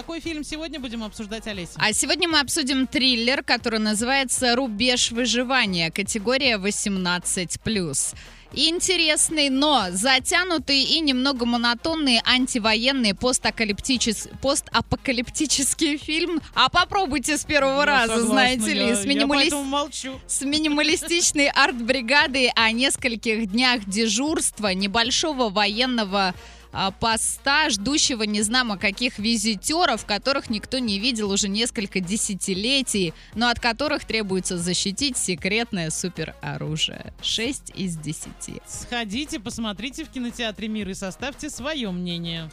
какой фильм сегодня будем обсуждать, Олеся? А сегодня мы обсудим триллер, который называется «Рубеж выживания», категория 18+ интересный, но затянутый и немного монотонный антивоенный постапокалиптичес... постапокалиптический фильм. А попробуйте с первого Я раза, согласна, знаете я- ли, с, я минималис- поэтому молчу. с минималистичной арт-бригадой о нескольких днях дежурства небольшого военного поста, ждущего не знамо каких визитеров, которых никто не видел уже несколько десятилетий, но от которых требуется защитить секретное супероружие. 6 из 10. Сходите, посмотрите в кинотеатре «Мир» и составьте свое мнение.